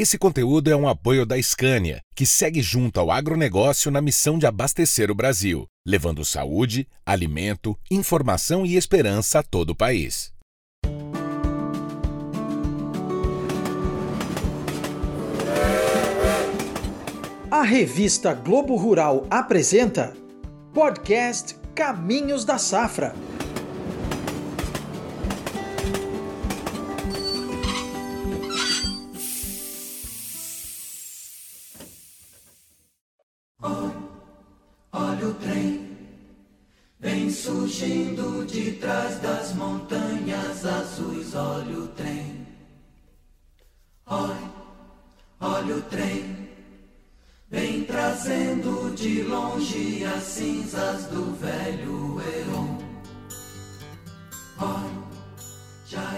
Esse conteúdo é um apoio da Scania, que segue junto ao agronegócio na missão de abastecer o Brasil, levando saúde, alimento, informação e esperança a todo o país. A revista Globo Rural apresenta podcast Caminhos da Safra. Surgindo de trás das montanhas azuis. Olha o trem, olha, olha o trem, vem trazendo de longe as cinzas do velho Eon. Olha,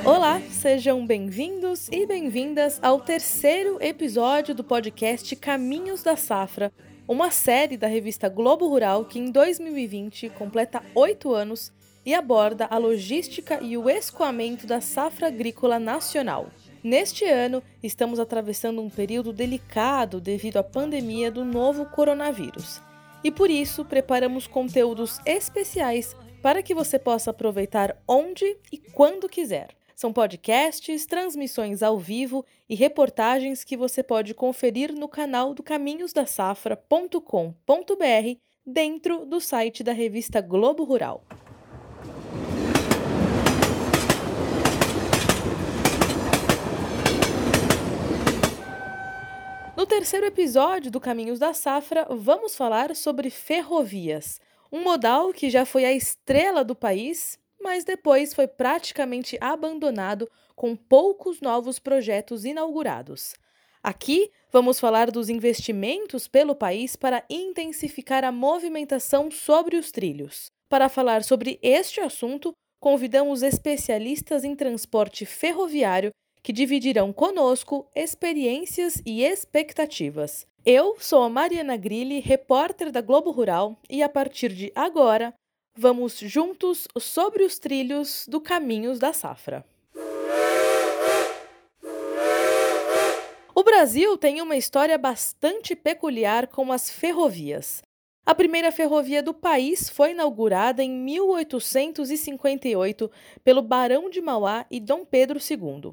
é Olá, sejam bem-vindos e bem-vindas ao terceiro episódio do podcast Caminhos da Safra, uma série da revista Globo Rural que em 2020 completa oito anos e aborda a logística e o escoamento da safra agrícola nacional. Neste ano, estamos atravessando um período delicado devido à pandemia do novo coronavírus. E por isso, preparamos conteúdos especiais para que você possa aproveitar onde e quando quiser. São podcasts, transmissões ao vivo e reportagens que você pode conferir no canal do caminhosdasafra.com.br dentro do site da revista Globo Rural. No terceiro episódio do Caminhos da Safra, vamos falar sobre ferrovias, um modal que já foi a estrela do país, mas depois foi praticamente abandonado com poucos novos projetos inaugurados. Aqui vamos falar dos investimentos pelo país para intensificar a movimentação sobre os trilhos. Para falar sobre este assunto, convidamos especialistas em transporte ferroviário que dividirão conosco experiências e expectativas. Eu sou a Mariana Grilli, repórter da Globo Rural, e a partir de agora vamos juntos sobre os trilhos do Caminhos da Safra. O Brasil tem uma história bastante peculiar com as ferrovias. A primeira ferrovia do país foi inaugurada em 1858 pelo Barão de Mauá e Dom Pedro II.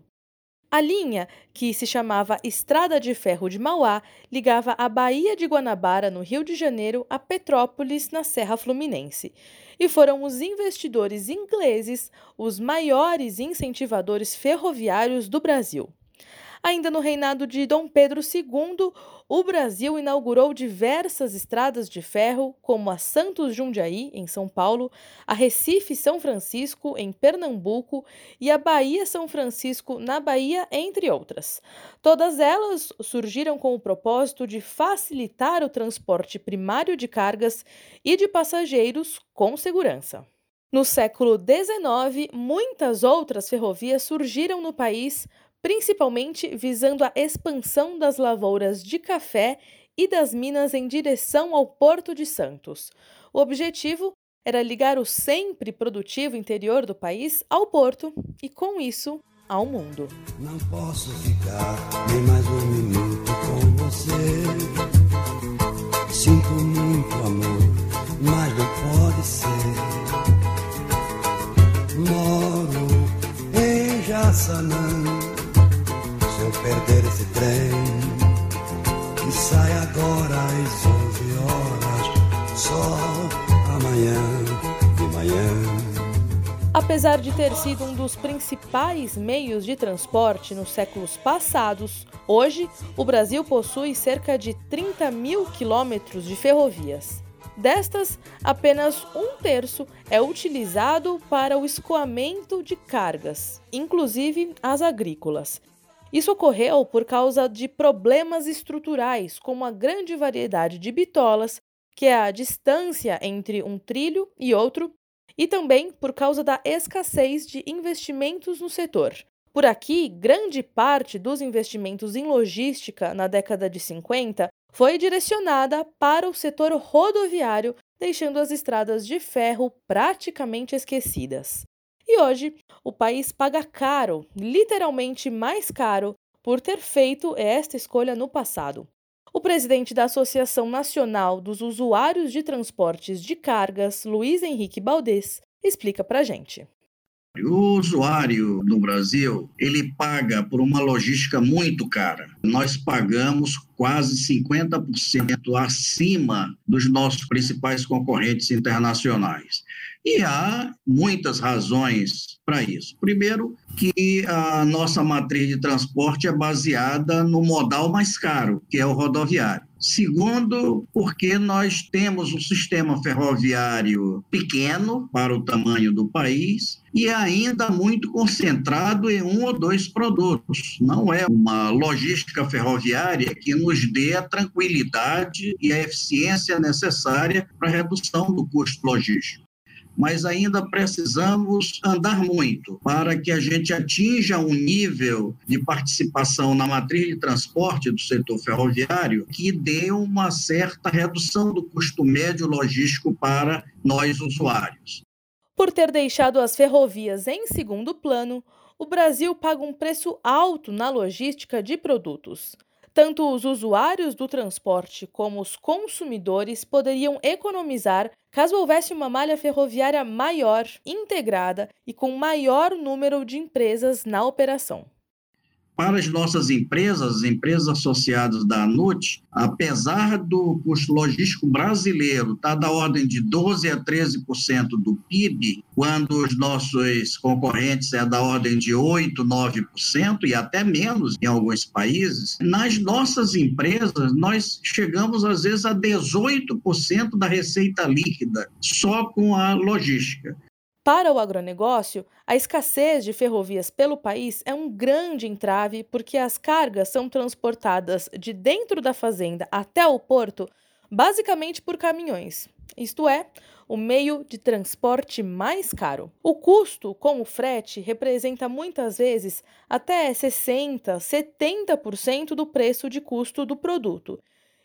A linha, que se chamava Estrada de Ferro de Mauá, ligava a Baía de Guanabara, no Rio de Janeiro, a Petrópolis, na Serra Fluminense. E foram os investidores ingleses os maiores incentivadores ferroviários do Brasil. Ainda no reinado de Dom Pedro II, o Brasil inaugurou diversas estradas de ferro, como a Santos Jundiaí, em São Paulo, a Recife São Francisco, em Pernambuco, e a Bahia São Francisco, na Bahia, entre outras. Todas elas surgiram com o propósito de facilitar o transporte primário de cargas e de passageiros com segurança. No século XIX, muitas outras ferrovias surgiram no país principalmente visando a expansão das lavouras de café e das minas em direção ao Porto de Santos. O objetivo era ligar o sempre produtivo interior do país ao porto e, com isso, ao mundo. Não posso ficar nem mais um minuto Apesar de ter sido um dos principais meios de transporte nos séculos passados, hoje o Brasil possui cerca de 30 mil quilômetros de ferrovias. Destas, apenas um terço é utilizado para o escoamento de cargas, inclusive as agrícolas. Isso ocorreu por causa de problemas estruturais, como a grande variedade de bitolas, que é a distância entre um trilho e outro, e também por causa da escassez de investimentos no setor. Por aqui, grande parte dos investimentos em logística na década de 50 foi direcionada para o setor rodoviário, deixando as estradas de ferro praticamente esquecidas. E hoje, o país paga caro, literalmente mais caro, por ter feito esta escolha no passado. O presidente da Associação Nacional dos Usuários de Transportes de Cargas, Luiz Henrique Baldez, explica para gente. O usuário no Brasil, ele paga por uma logística muito cara. Nós pagamos quase 50% acima dos nossos principais concorrentes internacionais. E há muitas razões para isso. Primeiro, que a nossa matriz de transporte é baseada no modal mais caro, que é o rodoviário. Segundo, porque nós temos um sistema ferroviário pequeno para o tamanho do país e ainda muito concentrado em um ou dois produtos. Não é uma logística ferroviária que nos dê a tranquilidade e a eficiência necessária para a redução do custo logístico mas ainda precisamos andar muito para que a gente atinja um nível de participação na matriz de transporte do setor ferroviário que dê uma certa redução do custo médio logístico para nós usuários. Por ter deixado as ferrovias em segundo plano, o Brasil paga um preço alto na logística de produtos. Tanto os usuários do transporte como os consumidores poderiam economizar caso houvesse uma malha ferroviária maior, integrada e com maior número de empresas na operação para as nossas empresas, as empresas associadas da ANUT, apesar do custo logístico brasileiro estar tá da ordem de 12% a 13% do PIB, quando os nossos concorrentes é da ordem de 8%, 9% e até menos em alguns países, nas nossas empresas nós chegamos às vezes a 18% da receita líquida só com a logística. Para o agronegócio, a escassez de ferrovias pelo país é um grande entrave porque as cargas são transportadas de dentro da fazenda até o porto basicamente por caminhões, isto é, o meio de transporte mais caro. O custo com o frete representa muitas vezes até 60, 70% do preço de custo do produto.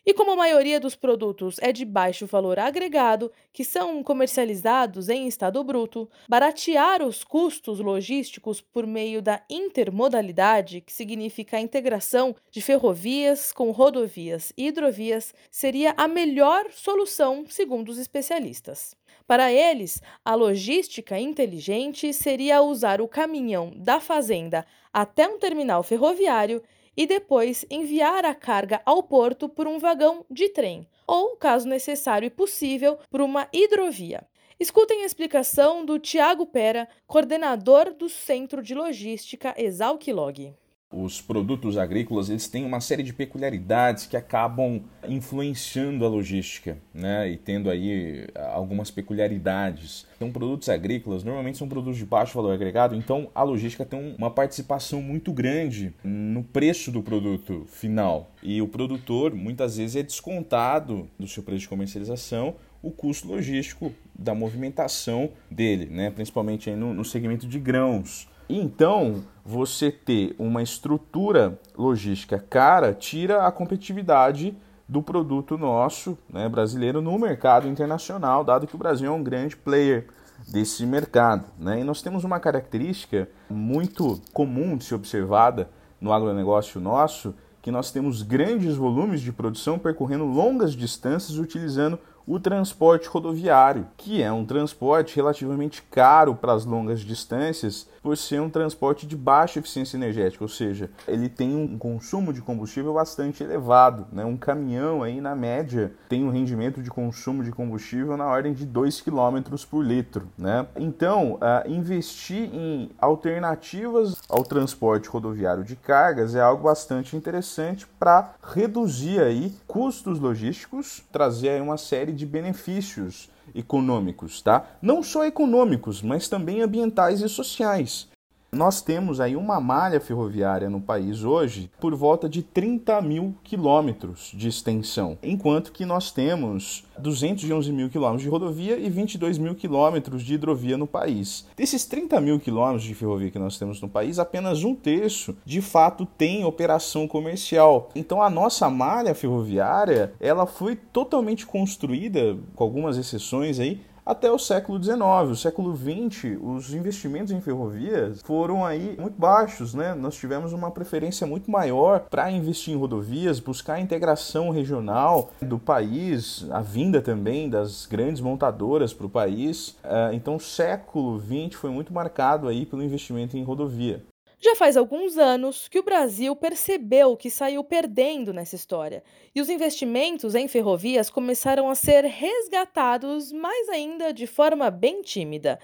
E como a maioria dos produtos é de baixo valor agregado, que são comercializados em estado bruto, baratear os custos logísticos por meio da intermodalidade, que significa a integração de ferrovias com rodovias e hidrovias, seria a melhor solução, segundo os especialistas. Para eles, a logística inteligente seria usar o caminhão da fazenda até um terminal ferroviário e depois enviar a carga ao porto por um vagão de trem, ou, caso necessário e possível, por uma hidrovia. Escutem a explicação do Tiago Pera, coordenador do Centro de Logística Exalquilog os produtos agrícolas eles têm uma série de peculiaridades que acabam influenciando a logística, né? E tendo aí ah, algumas peculiaridades. Então, produtos agrícolas normalmente são produtos de baixo valor agregado, então a logística tem uma participação muito grande no preço do produto final. E o produtor muitas vezes é descontado do seu preço de comercialização o custo logístico da movimentação dele, né? principalmente no, no segmento de grãos. Então, você ter uma estrutura logística cara tira a competitividade do produto nosso né, brasileiro no mercado internacional, dado que o Brasil é um grande player desse mercado. Né? E nós temos uma característica muito comum de ser observada no agronegócio nosso, que nós temos grandes volumes de produção percorrendo longas distâncias utilizando o transporte rodoviário, que é um transporte relativamente caro para as longas distâncias, por ser um transporte de baixa eficiência energética, ou seja, ele tem um consumo de combustível bastante elevado. Né? Um caminhão aí, na média, tem um rendimento de consumo de combustível na ordem de 2 km por litro. Né? Então, uh, investir em alternativas ao transporte rodoviário de cargas é algo bastante interessante para reduzir aí custos logísticos, trazer aí uma série de benefícios econômicos, tá? Não só econômicos, mas também ambientais e sociais. Nós temos aí uma malha ferroviária no país hoje por volta de 30 mil quilômetros de extensão, enquanto que nós temos 211 mil quilômetros de rodovia e 22 mil quilômetros de hidrovia no país. Desses 30 mil quilômetros de ferrovia que nós temos no país, apenas um terço de fato tem operação comercial. Então a nossa malha ferroviária ela foi totalmente construída, com algumas exceções aí, até o século XIX. O século XX, os investimentos em ferrovias foram aí muito baixos, né? Nós tivemos uma preferência muito maior para investir em rodovias, buscar a integração regional do país, a vinda também das grandes montadoras para o país. É, então, o século XX foi muito marcado aí pelo investimento em rodovia. Já faz alguns anos que o Brasil percebeu que saiu perdendo nessa história e os investimentos em ferrovias começaram a ser resgatados, mais ainda de forma bem tímida.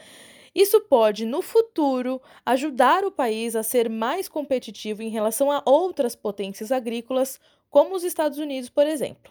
Isso pode, no futuro, ajudar o país a ser mais competitivo em relação a outras potências agrícolas, como os Estados Unidos, por exemplo.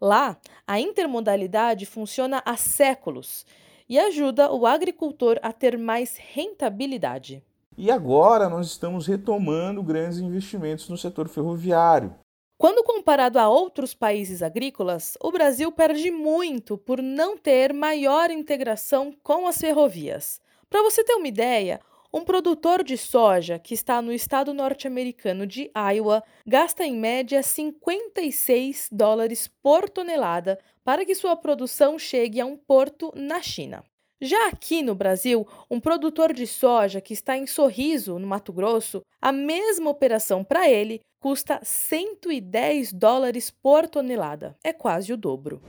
Lá, a intermodalidade funciona há séculos e ajuda o agricultor a ter mais rentabilidade. E agora nós estamos retomando grandes investimentos no setor ferroviário. Quando comparado a outros países agrícolas, o Brasil perde muito por não ter maior integração com as ferrovias. Para você ter uma ideia, um produtor de soja que está no estado norte-americano de Iowa gasta em média 56 dólares por tonelada para que sua produção chegue a um porto na China. Já aqui no Brasil, um produtor de soja que está em Sorriso, no Mato Grosso, a mesma operação para ele custa 110 dólares por tonelada. É quase o dobro.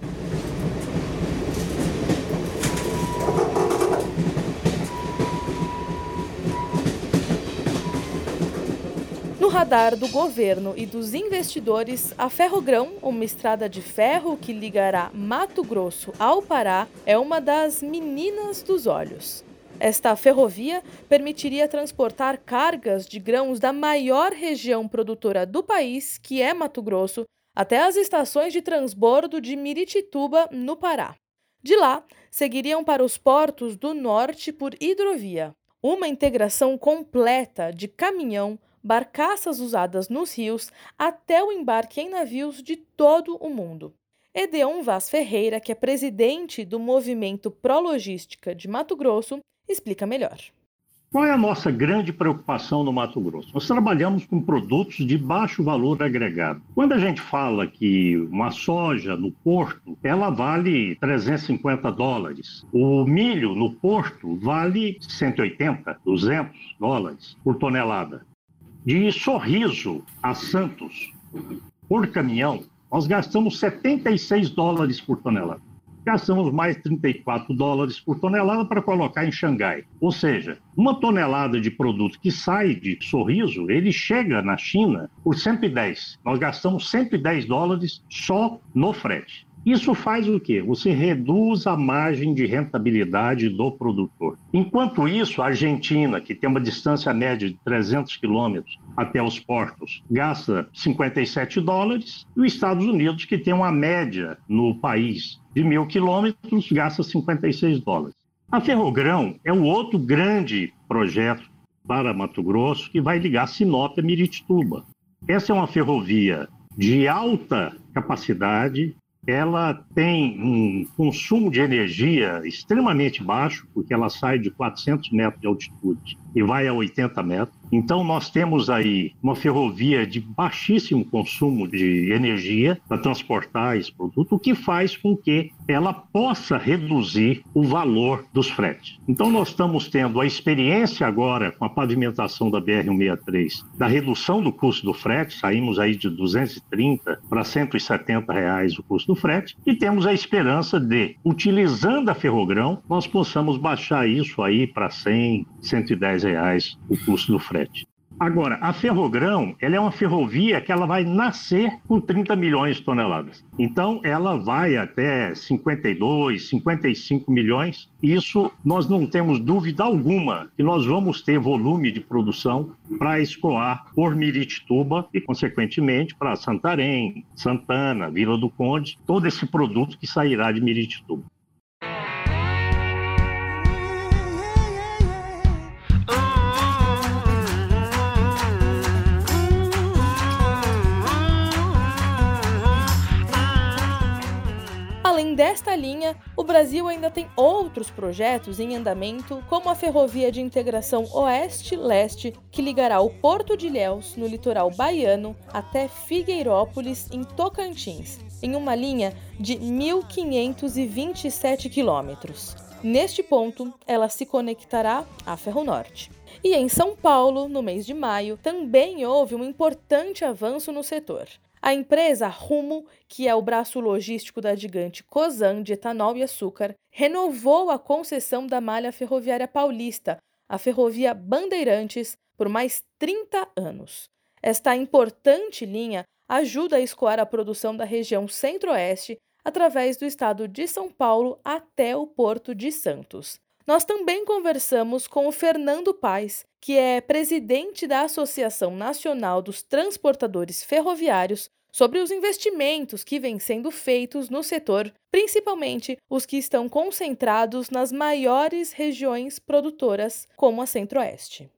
No radar do governo e dos investidores, a Ferrogrão, uma estrada de ferro que ligará Mato Grosso ao Pará, é uma das meninas dos olhos. Esta ferrovia permitiria transportar cargas de grãos da maior região produtora do país, que é Mato Grosso, até as estações de transbordo de Miritituba, no Pará. De lá, seguiriam para os portos do norte por hidrovia. Uma integração completa de caminhão, barcaças usadas nos rios até o embarque em navios de todo o mundo. Edeon Vaz Ferreira, que é presidente do Movimento Prologística de Mato Grosso, explica melhor. Qual é a nossa grande preocupação no Mato Grosso? Nós trabalhamos com produtos de baixo valor agregado. Quando a gente fala que uma soja no porto, ela vale 350 dólares. O milho no porto vale 180, 200 dólares por tonelada de Sorriso a Santos, por caminhão, nós gastamos 76 dólares por tonelada. Gastamos mais 34 dólares por tonelada para colocar em Xangai. Ou seja, uma tonelada de produto que sai de Sorriso, ele chega na China por 110. Nós gastamos 110 dólares só no frete. Isso faz o quê? Você reduz a margem de rentabilidade do produtor. Enquanto isso, a Argentina, que tem uma distância média de 300 quilômetros até os portos, gasta 57 dólares, e os Estados Unidos, que tem uma média no país de mil quilômetros, gasta 56 dólares. A Ferrogrão é o outro grande projeto para Mato Grosso que vai ligar Sinop a Miritituba. Essa é uma ferrovia de alta capacidade, ela tem um consumo de energia extremamente baixo, porque ela sai de 400 metros de altitude e vai a 80 metros. Então, nós temos aí uma ferrovia de baixíssimo consumo de energia para transportar esse produto, o que faz com que ela possa reduzir o valor dos fretes. Então, nós estamos tendo a experiência agora com a pavimentação da BR-163, da redução do custo do frete, saímos aí de 230 para 170 reais o custo do frete, e temos a esperança de, utilizando a Ferrogrão, nós possamos baixar isso aí para 100, 110 reais o custo do frete. Agora, a Ferrogrão, ela é uma ferrovia que ela vai nascer com 30 milhões de toneladas. Então, ela vai até 52, 55 milhões. Isso nós não temos dúvida alguma que nós vamos ter volume de produção para escoar por Miritituba e, consequentemente, para Santarém, Santana, Vila do Conde, todo esse produto que sairá de Miritituba. Desta linha, o Brasil ainda tem outros projetos em andamento, como a ferrovia de integração Oeste-Leste, que ligará o Porto de Ilhéus, no litoral baiano, até Figueirópolis, em Tocantins, em uma linha de 1.527 quilômetros. Neste ponto, ela se conectará à Ferronorte. E em São Paulo, no mês de maio, também houve um importante avanço no setor. A empresa Rumo, que é o braço logístico da gigante Cosan de etanol e açúcar, renovou a concessão da malha ferroviária paulista, a Ferrovia Bandeirantes, por mais 30 anos. Esta importante linha ajuda a escoar a produção da região Centro-Oeste através do estado de São Paulo até o Porto de Santos. Nós também conversamos com o Fernando Paes, que é presidente da Associação Nacional dos Transportadores Ferroviários, sobre os investimentos que vêm sendo feitos no setor, principalmente os que estão concentrados nas maiores regiões produtoras, como a Centro-Oeste.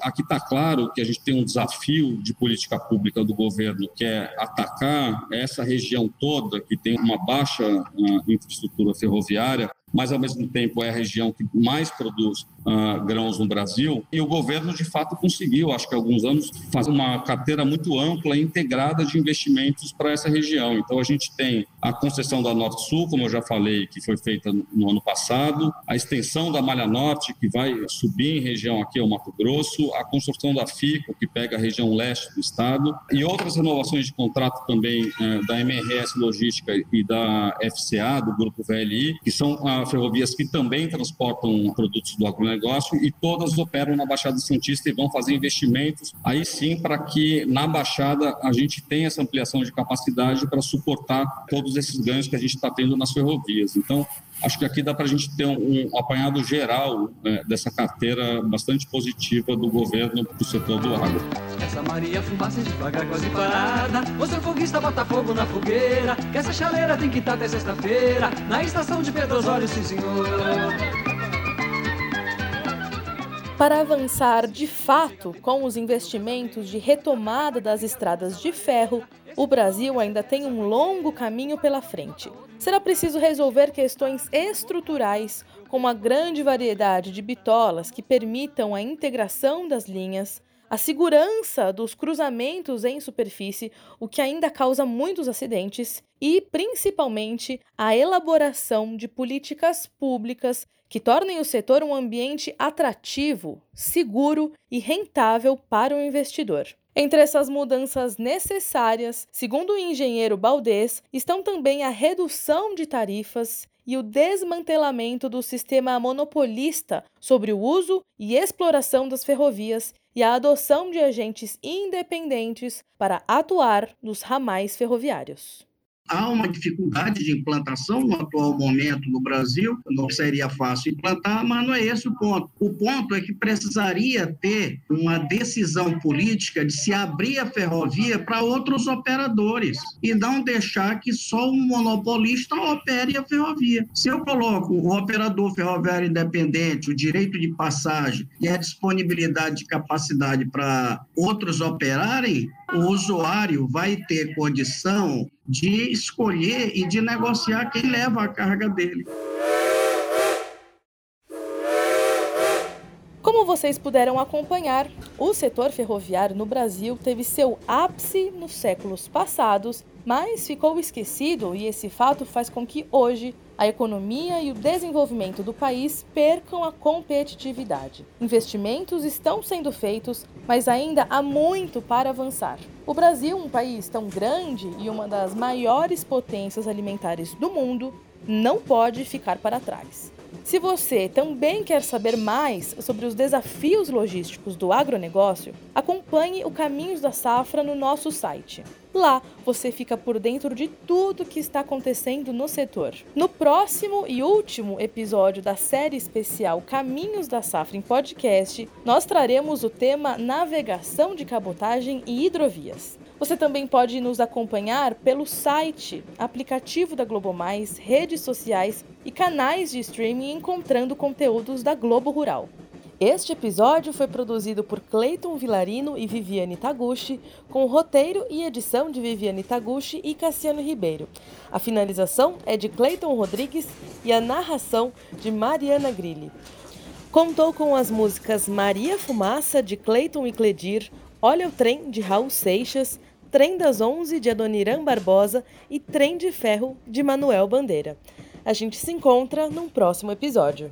Aqui está claro que a gente tem um desafio de política pública do governo, que é atacar essa região toda, que tem uma baixa uh, infraestrutura ferroviária, mas ao mesmo tempo é a região que mais produz uh, grãos no Brasil. E o governo, de fato, conseguiu, acho que há alguns anos, fazer uma carteira muito ampla e integrada de investimentos para essa região. Então, a gente tem a concessão da Norte Sul, como eu já falei, que foi feita no ano passado, a extensão da Malha Norte, que vai subir em região aqui ao Mato Grosso, a construção da FICO, que pega a região leste do estado, e outras renovações de contrato também uh, da MRS Logística e da FCA, do Grupo VLI, que são uh, ferrovias que também transportam produtos do agronegócio e todas operam na Baixada Santista e vão fazer investimentos aí sim para que na Baixada a gente tenha essa ampliação de capacidade para suportar todos esses ganhos que a gente está tendo nas ferrovias. Então, acho que aqui dá para a gente ter um, um apanhado geral né, dessa carteira bastante positiva do governo para o setor do agro. Essa Maria fumaça devagar, quase parada. Você foguista bota fogo na fogueira. Que essa chaleira tem que estar até sexta-feira. Na estação de Pedro Osório, sim senhor. Para avançar de fato com os investimentos de retomada das estradas de ferro, o Brasil ainda tem um longo caminho pela frente. Será preciso resolver questões estruturais, como a grande variedade de bitolas que permitam a integração das linhas, a segurança dos cruzamentos em superfície, o que ainda causa muitos acidentes, e principalmente a elaboração de políticas públicas que tornem o setor um ambiente atrativo, seguro e rentável para o investidor. Entre essas mudanças necessárias, segundo o engenheiro Baldez, estão também a redução de tarifas e o desmantelamento do sistema monopolista sobre o uso e exploração das ferrovias e a adoção de agentes independentes para atuar nos ramais ferroviários. Há uma dificuldade de implantação no atual momento no Brasil, não seria fácil implantar, mas não é esse o ponto. O ponto é que precisaria ter uma decisão política de se abrir a ferrovia para outros operadores e não deixar que só um monopolista opere a ferrovia. Se eu coloco o operador ferroviário independente, o direito de passagem e a disponibilidade de capacidade para outros operarem, o usuário vai ter condição de escolher e de negociar quem leva a carga dele. Como vocês puderam acompanhar, o setor ferroviário no Brasil teve seu ápice nos séculos passados, mas ficou esquecido e esse fato faz com que hoje a economia e o desenvolvimento do país percam a competitividade. Investimentos estão sendo feitos, mas ainda há muito para avançar. O Brasil, um país tão grande e uma das maiores potências alimentares do mundo, não pode ficar para trás. Se você também quer saber mais sobre os desafios logísticos do agronegócio, acompanhe o Caminhos da Safra no nosso site. Lá você fica por dentro de tudo que está acontecendo no setor. No próximo e último episódio da série especial Caminhos da Safra em Podcast, nós traremos o tema Navegação de Cabotagem e Hidrovias. Você também pode nos acompanhar pelo site, aplicativo da Globo Mais, redes sociais e canais de streaming encontrando conteúdos da Globo Rural. Este episódio foi produzido por Cleiton Vilarino e Viviane Taguchi, com roteiro e edição de Viviane Taguchi e Cassiano Ribeiro. A finalização é de Cleiton Rodrigues e a narração de Mariana Grilli. Contou com as músicas Maria Fumaça, de Cleiton e Cledir, Olha o Trem, de Raul Seixas, Trem das Onze, de Adoniran Barbosa e Trem de Ferro, de Manuel Bandeira. A gente se encontra num próximo episódio.